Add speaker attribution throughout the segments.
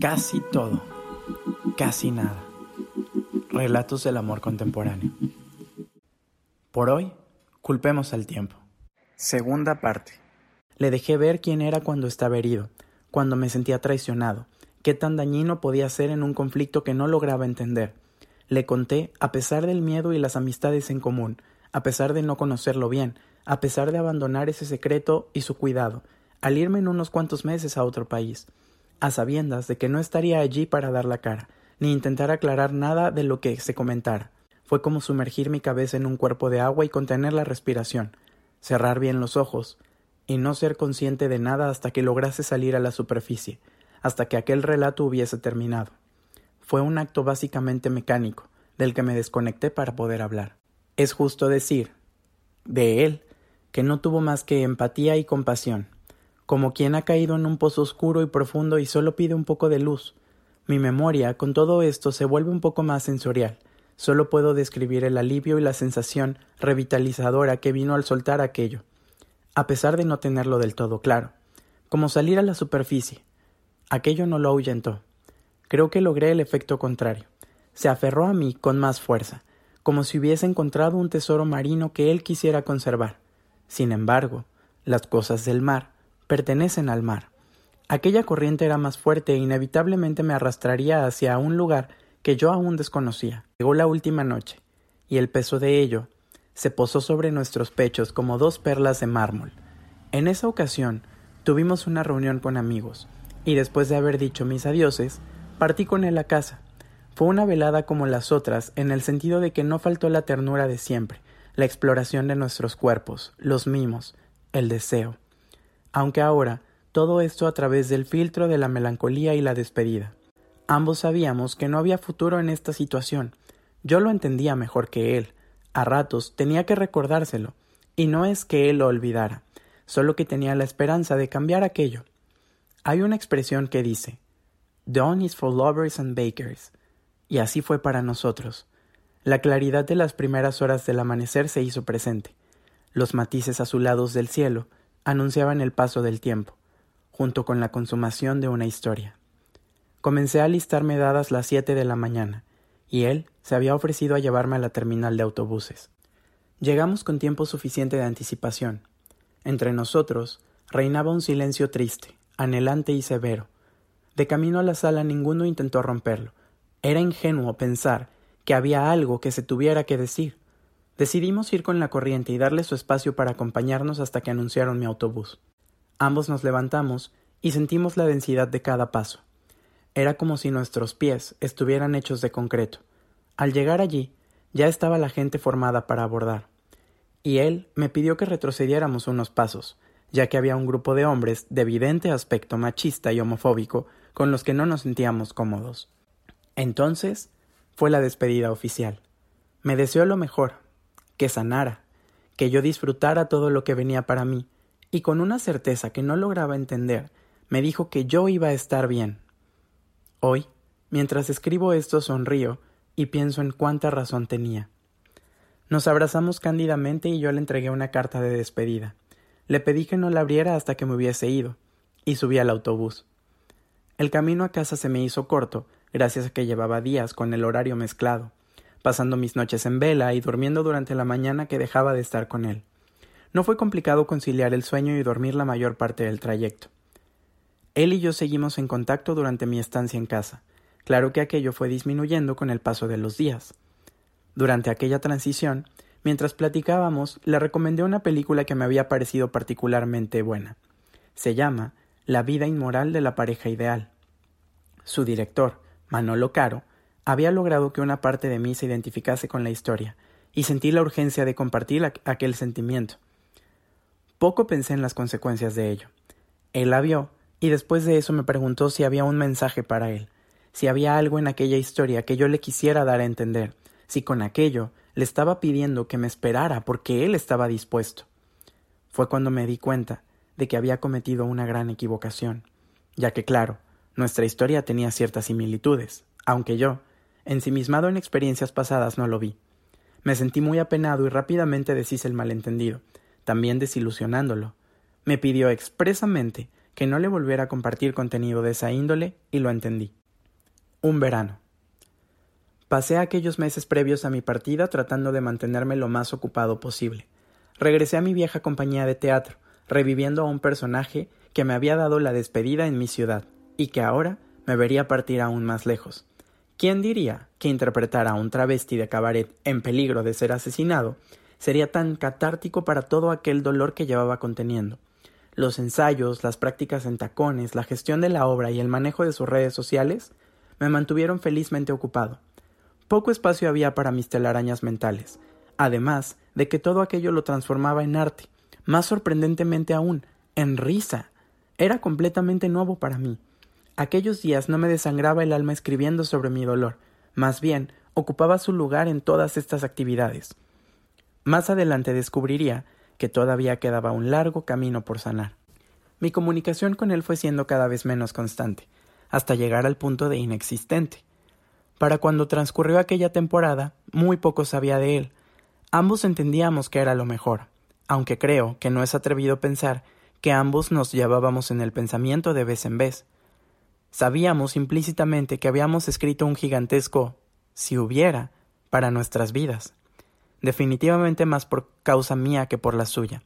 Speaker 1: Casi todo, casi nada. Relatos del amor contemporáneo. Por hoy, culpemos al tiempo. Segunda parte. Le dejé ver quién era cuando estaba herido, cuando me sentía traicionado, qué tan dañino podía ser en un conflicto que no lograba entender. Le conté, a pesar del miedo y las amistades en común, a pesar de no conocerlo bien, a pesar de abandonar ese secreto y su cuidado, al irme en unos cuantos meses a otro país, a sabiendas de que no estaría allí para dar la cara, ni intentar aclarar nada de lo que se comentara. Fue como sumergir mi cabeza en un cuerpo de agua y contener la respiración, cerrar bien los ojos, y no ser consciente de nada hasta que lograse salir a la superficie, hasta que aquel relato hubiese terminado. Fue un acto básicamente mecánico, del que me desconecté para poder hablar. Es justo decir, de él, que no tuvo más que empatía y compasión, como quien ha caído en un pozo oscuro y profundo y solo pide un poco de luz. Mi memoria, con todo esto, se vuelve un poco más sensorial. Solo puedo describir el alivio y la sensación revitalizadora que vino al soltar aquello, a pesar de no tenerlo del todo claro, como salir a la superficie. Aquello no lo ahuyentó. Creo que logré el efecto contrario. Se aferró a mí con más fuerza, como si hubiese encontrado un tesoro marino que él quisiera conservar. Sin embargo, las cosas del mar pertenecen al mar. Aquella corriente era más fuerte e inevitablemente me arrastraría hacia un lugar que yo aún desconocía. Llegó la última noche, y el peso de ello se posó sobre nuestros pechos como dos perlas de mármol. En esa ocasión tuvimos una reunión con amigos, y después de haber dicho mis adioses, partí con él a casa. Fue una velada como las otras, en el sentido de que no faltó la ternura de siempre, la exploración de nuestros cuerpos, los mimos, el deseo. Aunque ahora, todo esto a través del filtro de la melancolía y la despedida. Ambos sabíamos que no había futuro en esta situación. Yo lo entendía mejor que él. A ratos tenía que recordárselo, y no es que él lo olvidara, solo que tenía la esperanza de cambiar aquello. Hay una expresión que dice Dawn is for lovers and bakers, y así fue para nosotros. La claridad de las primeras horas del amanecer se hizo presente. Los matices azulados del cielo anunciaban el paso del tiempo, junto con la consumación de una historia. Comencé a alistarme dadas las siete de la mañana, y él se había ofrecido a llevarme a la terminal de autobuses. Llegamos con tiempo suficiente de anticipación. Entre nosotros reinaba un silencio triste, anhelante y severo. De camino a la sala ninguno intentó romperlo. Era ingenuo pensar que había algo que se tuviera que decir. Decidimos ir con la corriente y darle su espacio para acompañarnos hasta que anunciaron mi autobús. Ambos nos levantamos y sentimos la densidad de cada paso. Era como si nuestros pies estuvieran hechos de concreto. Al llegar allí, ya estaba la gente formada para abordar. Y él me pidió que retrocediéramos unos pasos, ya que había un grupo de hombres de evidente aspecto machista y homofóbico con los que no nos sentíamos cómodos. Entonces fue la despedida oficial. Me deseó lo mejor, que sanara, que yo disfrutara todo lo que venía para mí, y con una certeza que no lograba entender, me dijo que yo iba a estar bien. Hoy, mientras escribo esto, sonrío y pienso en cuánta razón tenía. Nos abrazamos cándidamente y yo le entregué una carta de despedida. Le pedí que no la abriera hasta que me hubiese ido, y subí al autobús. El camino a casa se me hizo corto, gracias a que llevaba días con el horario mezclado, pasando mis noches en vela y durmiendo durante la mañana que dejaba de estar con él. No fue complicado conciliar el sueño y dormir la mayor parte del trayecto. Él y yo seguimos en contacto durante mi estancia en casa. Claro que aquello fue disminuyendo con el paso de los días. Durante aquella transición, mientras platicábamos, le recomendé una película que me había parecido particularmente buena. Se llama La vida inmoral de la pareja ideal. Su director, Manolo Caro, había logrado que una parte de mí se identificase con la historia, y sentí la urgencia de compartir aquel sentimiento. Poco pensé en las consecuencias de ello. Él la vio, y después de eso me preguntó si había un mensaje para él, si había algo en aquella historia que yo le quisiera dar a entender, si con aquello le estaba pidiendo que me esperara porque él estaba dispuesto. Fue cuando me di cuenta de que había cometido una gran equivocación, ya que claro, nuestra historia tenía ciertas similitudes, aunque yo, ensimismado en experiencias pasadas, no lo vi. Me sentí muy apenado y rápidamente deshice el malentendido, también desilusionándolo. Me pidió expresamente que no le volviera a compartir contenido de esa índole y lo entendí. Un verano. Pasé aquellos meses previos a mi partida tratando de mantenerme lo más ocupado posible. Regresé a mi vieja compañía de teatro, reviviendo a un personaje que me había dado la despedida en mi ciudad y que ahora me vería partir aún más lejos. ¿Quién diría que interpretar a un travesti de cabaret en peligro de ser asesinado sería tan catártico para todo aquel dolor que llevaba conteniendo? Los ensayos, las prácticas en tacones, la gestión de la obra y el manejo de sus redes sociales me mantuvieron felizmente ocupado. Poco espacio había para mis telarañas mentales, además de que todo aquello lo transformaba en arte, más sorprendentemente aún, en risa. Era completamente nuevo para mí. Aquellos días no me desangraba el alma escribiendo sobre mi dolor, más bien ocupaba su lugar en todas estas actividades. Más adelante descubriría que todavía quedaba un largo camino por sanar. Mi comunicación con él fue siendo cada vez menos constante, hasta llegar al punto de inexistente. Para cuando transcurrió aquella temporada, muy poco sabía de él. Ambos entendíamos que era lo mejor, aunque creo que no es atrevido pensar que ambos nos llevábamos en el pensamiento de vez en vez. Sabíamos implícitamente que habíamos escrito un gigantesco si hubiera para nuestras vidas definitivamente más por causa mía que por la suya,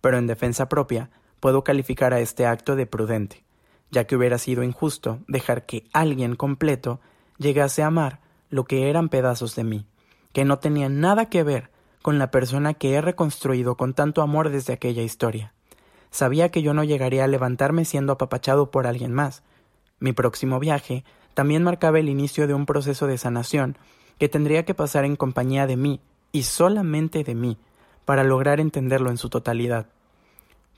Speaker 1: pero en defensa propia puedo calificar a este acto de prudente, ya que hubiera sido injusto dejar que alguien completo llegase a amar lo que eran pedazos de mí, que no tenían nada que ver con la persona que he reconstruido con tanto amor desde aquella historia. Sabía que yo no llegaría a levantarme siendo apapachado por alguien más. Mi próximo viaje también marcaba el inicio de un proceso de sanación que tendría que pasar en compañía de mí y solamente de mí, para lograr entenderlo en su totalidad.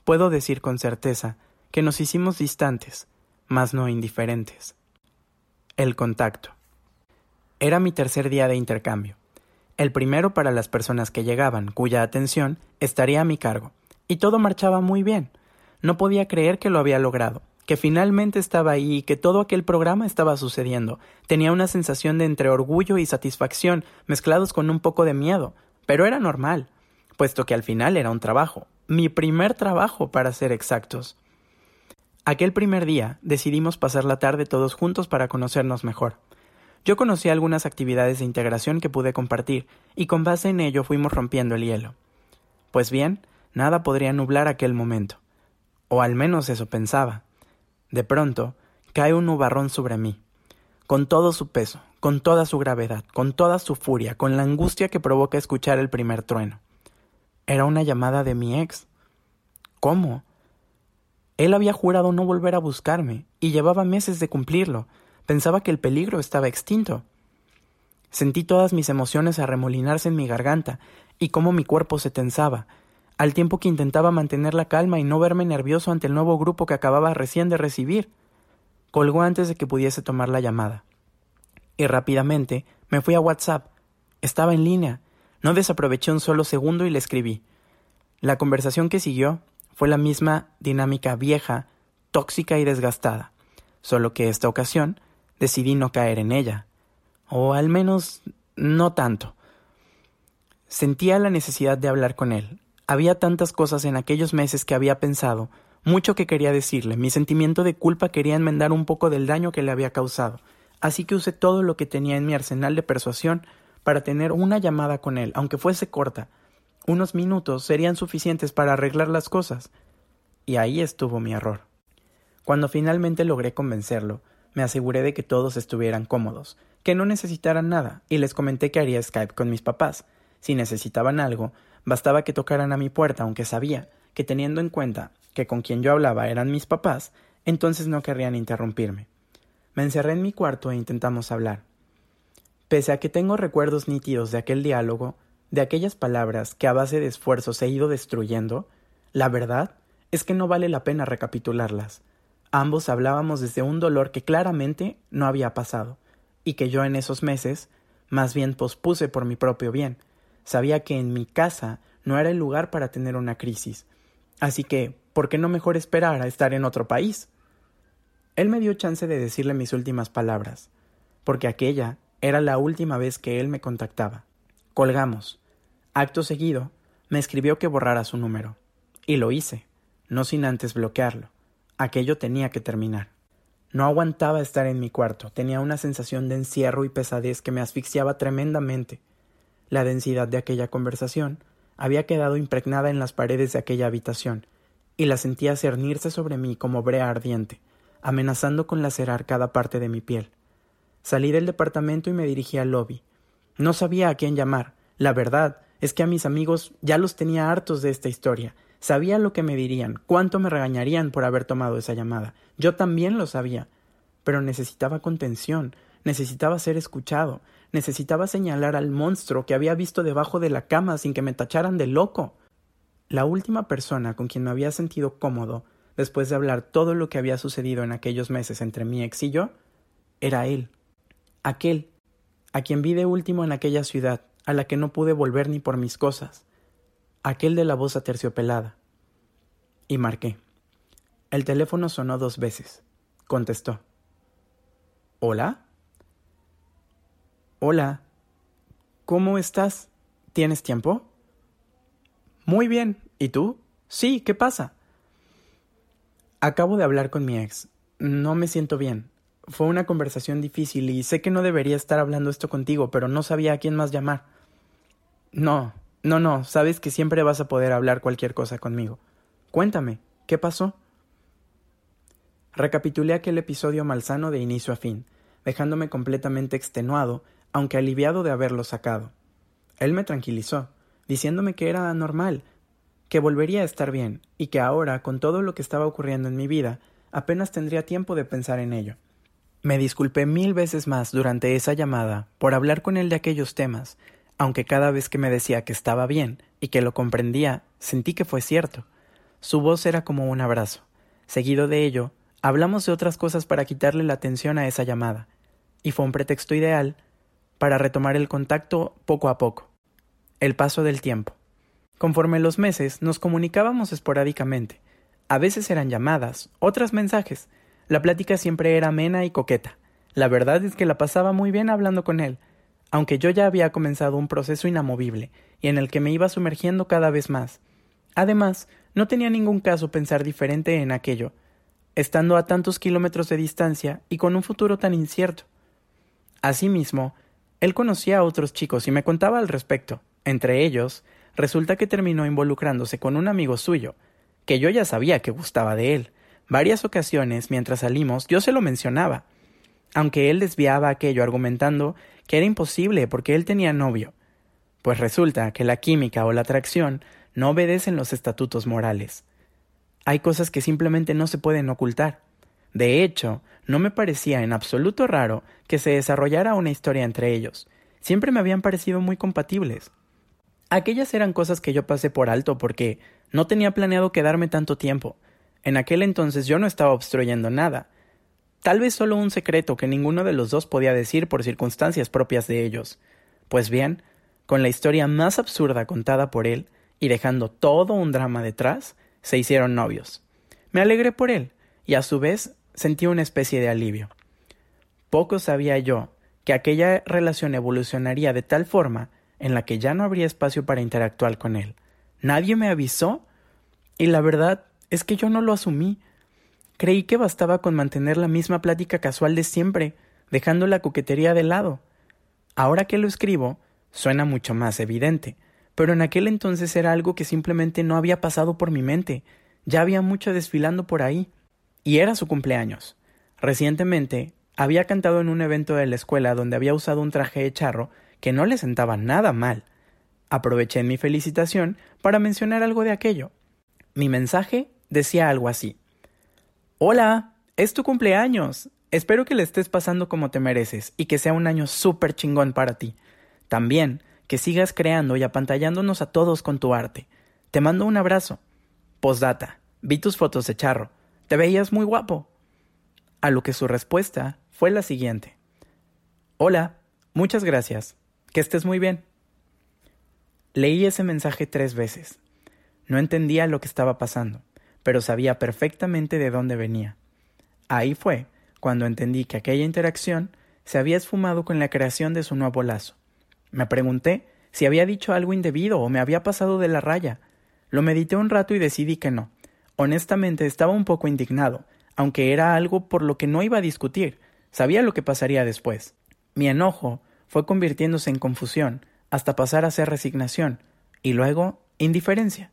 Speaker 1: Puedo decir con certeza que nos hicimos distantes, mas no indiferentes. El contacto. Era mi tercer día de intercambio. El primero para las personas que llegaban, cuya atención estaría a mi cargo, y todo marchaba muy bien. No podía creer que lo había logrado, que finalmente estaba ahí y que todo aquel programa estaba sucediendo. Tenía una sensación de entre orgullo y satisfacción mezclados con un poco de miedo, pero era normal, puesto que al final era un trabajo, mi primer trabajo para ser exactos. Aquel primer día decidimos pasar la tarde todos juntos para conocernos mejor. Yo conocí algunas actividades de integración que pude compartir, y con base en ello fuimos rompiendo el hielo. Pues bien, nada podría nublar aquel momento. O al menos eso pensaba. De pronto, cae un nubarrón sobre mí, con todo su peso, con toda su gravedad, con toda su furia, con la angustia que provoca escuchar el primer trueno. Era una llamada de mi ex. ¿Cómo? Él había jurado no volver a buscarme, y llevaba meses de cumplirlo. Pensaba que el peligro estaba extinto. Sentí todas mis emociones arremolinarse en mi garganta, y cómo mi cuerpo se tensaba, al tiempo que intentaba mantener la calma y no verme nervioso ante el nuevo grupo que acababa recién de recibir. Colgó antes de que pudiese tomar la llamada. Y rápidamente me fui a WhatsApp. Estaba en línea. No desaproveché un solo segundo y le escribí. La conversación que siguió fue la misma dinámica vieja, tóxica y desgastada, solo que esta ocasión decidí no caer en ella. O al menos no tanto. Sentía la necesidad de hablar con él, había tantas cosas en aquellos meses que había pensado, mucho que quería decirle, mi sentimiento de culpa quería enmendar un poco del daño que le había causado, así que usé todo lo que tenía en mi arsenal de persuasión para tener una llamada con él, aunque fuese corta. Unos minutos serían suficientes para arreglar las cosas. Y ahí estuvo mi error. Cuando finalmente logré convencerlo, me aseguré de que todos estuvieran cómodos, que no necesitaran nada, y les comenté que haría Skype con mis papás. Si necesitaban algo, Bastaba que tocaran a mi puerta, aunque sabía que teniendo en cuenta que con quien yo hablaba eran mis papás, entonces no querrían interrumpirme. Me encerré en mi cuarto e intentamos hablar. Pese a que tengo recuerdos nítidos de aquel diálogo, de aquellas palabras que a base de esfuerzos he ido destruyendo, la verdad es que no vale la pena recapitularlas. Ambos hablábamos desde un dolor que claramente no había pasado, y que yo en esos meses más bien pospuse por mi propio bien, Sabía que en mi casa no era el lugar para tener una crisis. Así que, ¿por qué no mejor esperar a estar en otro país? Él me dio chance de decirle mis últimas palabras, porque aquella era la última vez que él me contactaba. Colgamos. Acto seguido, me escribió que borrara su número. Y lo hice. no sin antes bloquearlo. Aquello tenía que terminar. No aguantaba estar en mi cuarto, tenía una sensación de encierro y pesadez que me asfixiaba tremendamente. La densidad de aquella conversación había quedado impregnada en las paredes de aquella habitación, y la sentía cernirse sobre mí como brea ardiente, amenazando con lacerar cada parte de mi piel. Salí del departamento y me dirigí al lobby. No sabía a quién llamar. La verdad es que a mis amigos ya los tenía hartos de esta historia. Sabía lo que me dirían, cuánto me regañarían por haber tomado esa llamada. Yo también lo sabía. Pero necesitaba contención, necesitaba ser escuchado, necesitaba señalar al monstruo que había visto debajo de la cama sin que me tacharan de loco. La última persona con quien me había sentido cómodo, después de hablar todo lo que había sucedido en aquellos meses entre mi ex y yo, era él. Aquel, a quien vi de último en aquella ciudad, a la que no pude volver ni por mis cosas. Aquel de la voz aterciopelada. Y marqué. El teléfono sonó dos veces. Contestó. ¿Hola? Hola. ¿Cómo estás? ¿Tienes tiempo? Muy bien. ¿Y tú? Sí, ¿qué pasa? Acabo de hablar con mi ex. No me siento bien. Fue una conversación difícil y sé que no debería estar hablando esto contigo, pero no sabía a quién más llamar. No, no, no, sabes que siempre vas a poder hablar cualquier cosa conmigo. Cuéntame, ¿qué pasó? Recapitulé aquel episodio malsano de inicio a fin, dejándome completamente extenuado aunque aliviado de haberlo sacado. Él me tranquilizó, diciéndome que era normal, que volvería a estar bien, y que ahora, con todo lo que estaba ocurriendo en mi vida, apenas tendría tiempo de pensar en ello. Me disculpé mil veces más durante esa llamada por hablar con él de aquellos temas, aunque cada vez que me decía que estaba bien y que lo comprendía, sentí que fue cierto. Su voz era como un abrazo. Seguido de ello, hablamos de otras cosas para quitarle la atención a esa llamada, y fue un pretexto ideal para retomar el contacto poco a poco. El paso del tiempo. Conforme los meses nos comunicábamos esporádicamente. A veces eran llamadas, otras mensajes. La plática siempre era amena y coqueta. La verdad es que la pasaba muy bien hablando con él, aunque yo ya había comenzado un proceso inamovible, y en el que me iba sumergiendo cada vez más. Además, no tenía ningún caso pensar diferente en aquello, estando a tantos kilómetros de distancia y con un futuro tan incierto. Asimismo, él conocía a otros chicos y me contaba al respecto. Entre ellos, resulta que terminó involucrándose con un amigo suyo, que yo ya sabía que gustaba de él. Varias ocasiones, mientras salimos, yo se lo mencionaba, aunque él desviaba aquello argumentando que era imposible porque él tenía novio. Pues resulta que la química o la atracción no obedecen los estatutos morales. Hay cosas que simplemente no se pueden ocultar. De hecho, no me parecía en absoluto raro que se desarrollara una historia entre ellos. Siempre me habían parecido muy compatibles. Aquellas eran cosas que yo pasé por alto porque no tenía planeado quedarme tanto tiempo. En aquel entonces yo no estaba obstruyendo nada. Tal vez solo un secreto que ninguno de los dos podía decir por circunstancias propias de ellos. Pues bien, con la historia más absurda contada por él, y dejando todo un drama detrás, se hicieron novios. Me alegré por él, y a su vez sentí una especie de alivio. Poco sabía yo que aquella relación evolucionaría de tal forma en la que ya no habría espacio para interactuar con él. Nadie me avisó y la verdad es que yo no lo asumí. Creí que bastaba con mantener la misma plática casual de siempre, dejando la coquetería de lado. Ahora que lo escribo, suena mucho más evidente, pero en aquel entonces era algo que simplemente no había pasado por mi mente. Ya había mucho desfilando por ahí y era su cumpleaños. Recientemente había cantado en un evento de la escuela donde había usado un traje de charro que no le sentaba nada mal. Aproveché mi felicitación para mencionar algo de aquello. Mi mensaje decía algo así. Hola, es tu cumpleaños. Espero que le estés pasando como te mereces y que sea un año súper chingón para ti. También que sigas creando y apantallándonos a todos con tu arte. Te mando un abrazo. Postdata. Vi tus fotos de charro. Te veías muy guapo. A lo que su respuesta fue la siguiente. Hola, muchas gracias. Que estés muy bien. Leí ese mensaje tres veces. No entendía lo que estaba pasando, pero sabía perfectamente de dónde venía. Ahí fue cuando entendí que aquella interacción se había esfumado con la creación de su nuevo lazo. Me pregunté si había dicho algo indebido o me había pasado de la raya. Lo medité un rato y decidí que no, Honestamente estaba un poco indignado, aunque era algo por lo que no iba a discutir. Sabía lo que pasaría después. Mi enojo fue convirtiéndose en confusión, hasta pasar a ser resignación, y luego indiferencia.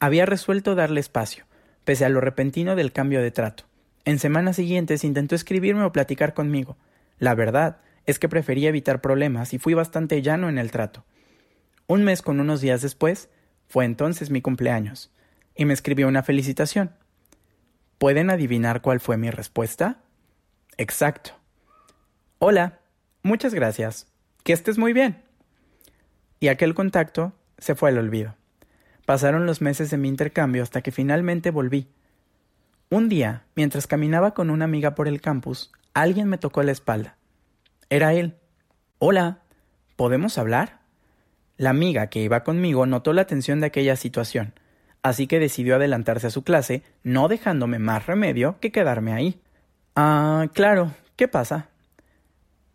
Speaker 1: Había resuelto darle espacio, pese a lo repentino del cambio de trato. En semanas siguientes intentó escribirme o platicar conmigo. La verdad es que prefería evitar problemas y fui bastante llano en el trato. Un mes con unos días después, fue entonces mi cumpleaños, y me escribió una felicitación. ¿Pueden adivinar cuál fue mi respuesta? Exacto. Hola, muchas gracias. Que estés muy bien. Y aquel contacto se fue al olvido. Pasaron los meses de mi intercambio hasta que finalmente volví. Un día, mientras caminaba con una amiga por el campus, alguien me tocó la espalda. Era él. Hola, ¿podemos hablar? La amiga que iba conmigo notó la tensión de aquella situación, así que decidió adelantarse a su clase, no dejándome más remedio que quedarme ahí. Ah, claro, ¿qué pasa?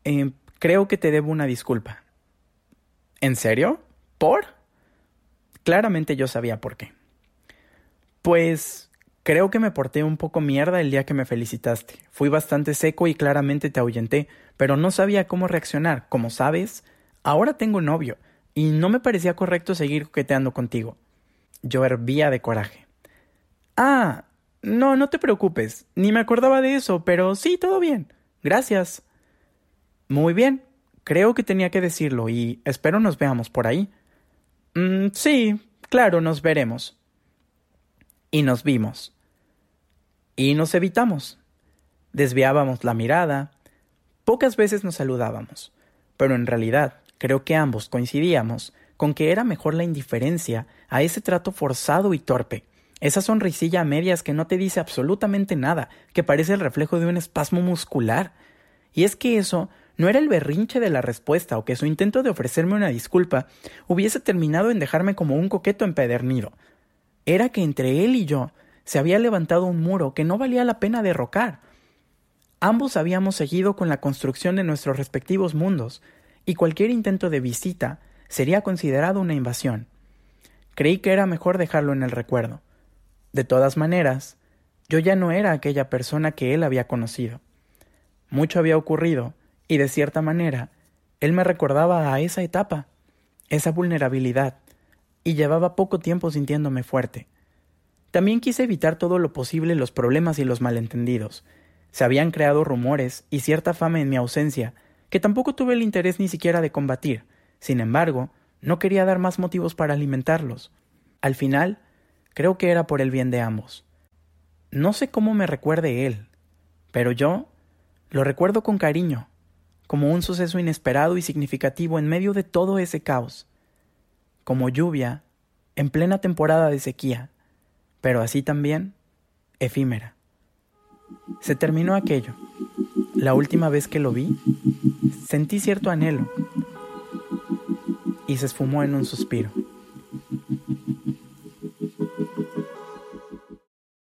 Speaker 1: Eh, creo que te debo una disculpa. ¿En serio? ¿Por? Claramente yo sabía por qué. Pues creo que me porté un poco mierda el día que me felicitaste. Fui bastante seco y claramente te ahuyenté, pero no sabía cómo reaccionar. Como sabes, ahora tengo novio y no me parecía correcto seguir coqueteando contigo. Yo hervía de coraje. Ah, no, no te preocupes, ni me acordaba de eso, pero sí, todo bien. Gracias. Muy bien, creo que tenía que decirlo y espero nos veamos por ahí. Mm, sí, claro, nos veremos. Y nos vimos. Y nos evitamos. Desviábamos la mirada. Pocas veces nos saludábamos, pero en realidad Creo que ambos coincidíamos con que era mejor la indiferencia a ese trato forzado y torpe, esa sonrisilla a medias que no te dice absolutamente nada, que parece el reflejo de un espasmo muscular. Y es que eso no era el berrinche de la respuesta o que su intento de ofrecerme una disculpa hubiese terminado en dejarme como un coqueto empedernido. Era que entre él y yo se había levantado un muro que no valía la pena derrocar. Ambos habíamos seguido con la construcción de nuestros respectivos mundos, y cualquier intento de visita sería considerado una invasión. Creí que era mejor dejarlo en el recuerdo. De todas maneras, yo ya no era aquella persona que él había conocido. Mucho había ocurrido, y de cierta manera, él me recordaba a esa etapa, esa vulnerabilidad, y llevaba poco tiempo sintiéndome fuerte. También quise evitar todo lo posible los problemas y los malentendidos. Se habían creado rumores y cierta fama en mi ausencia que tampoco tuve el interés ni siquiera de combatir. Sin embargo, no quería dar más motivos para alimentarlos. Al final, creo que era por el bien de ambos. No sé cómo me recuerde él, pero yo lo recuerdo con cariño, como un suceso inesperado y significativo en medio de todo ese caos, como lluvia en plena temporada de sequía, pero así también efímera. Se terminó aquello. La última vez que lo vi, sentí cierto anhelo y se esfumó en un suspiro.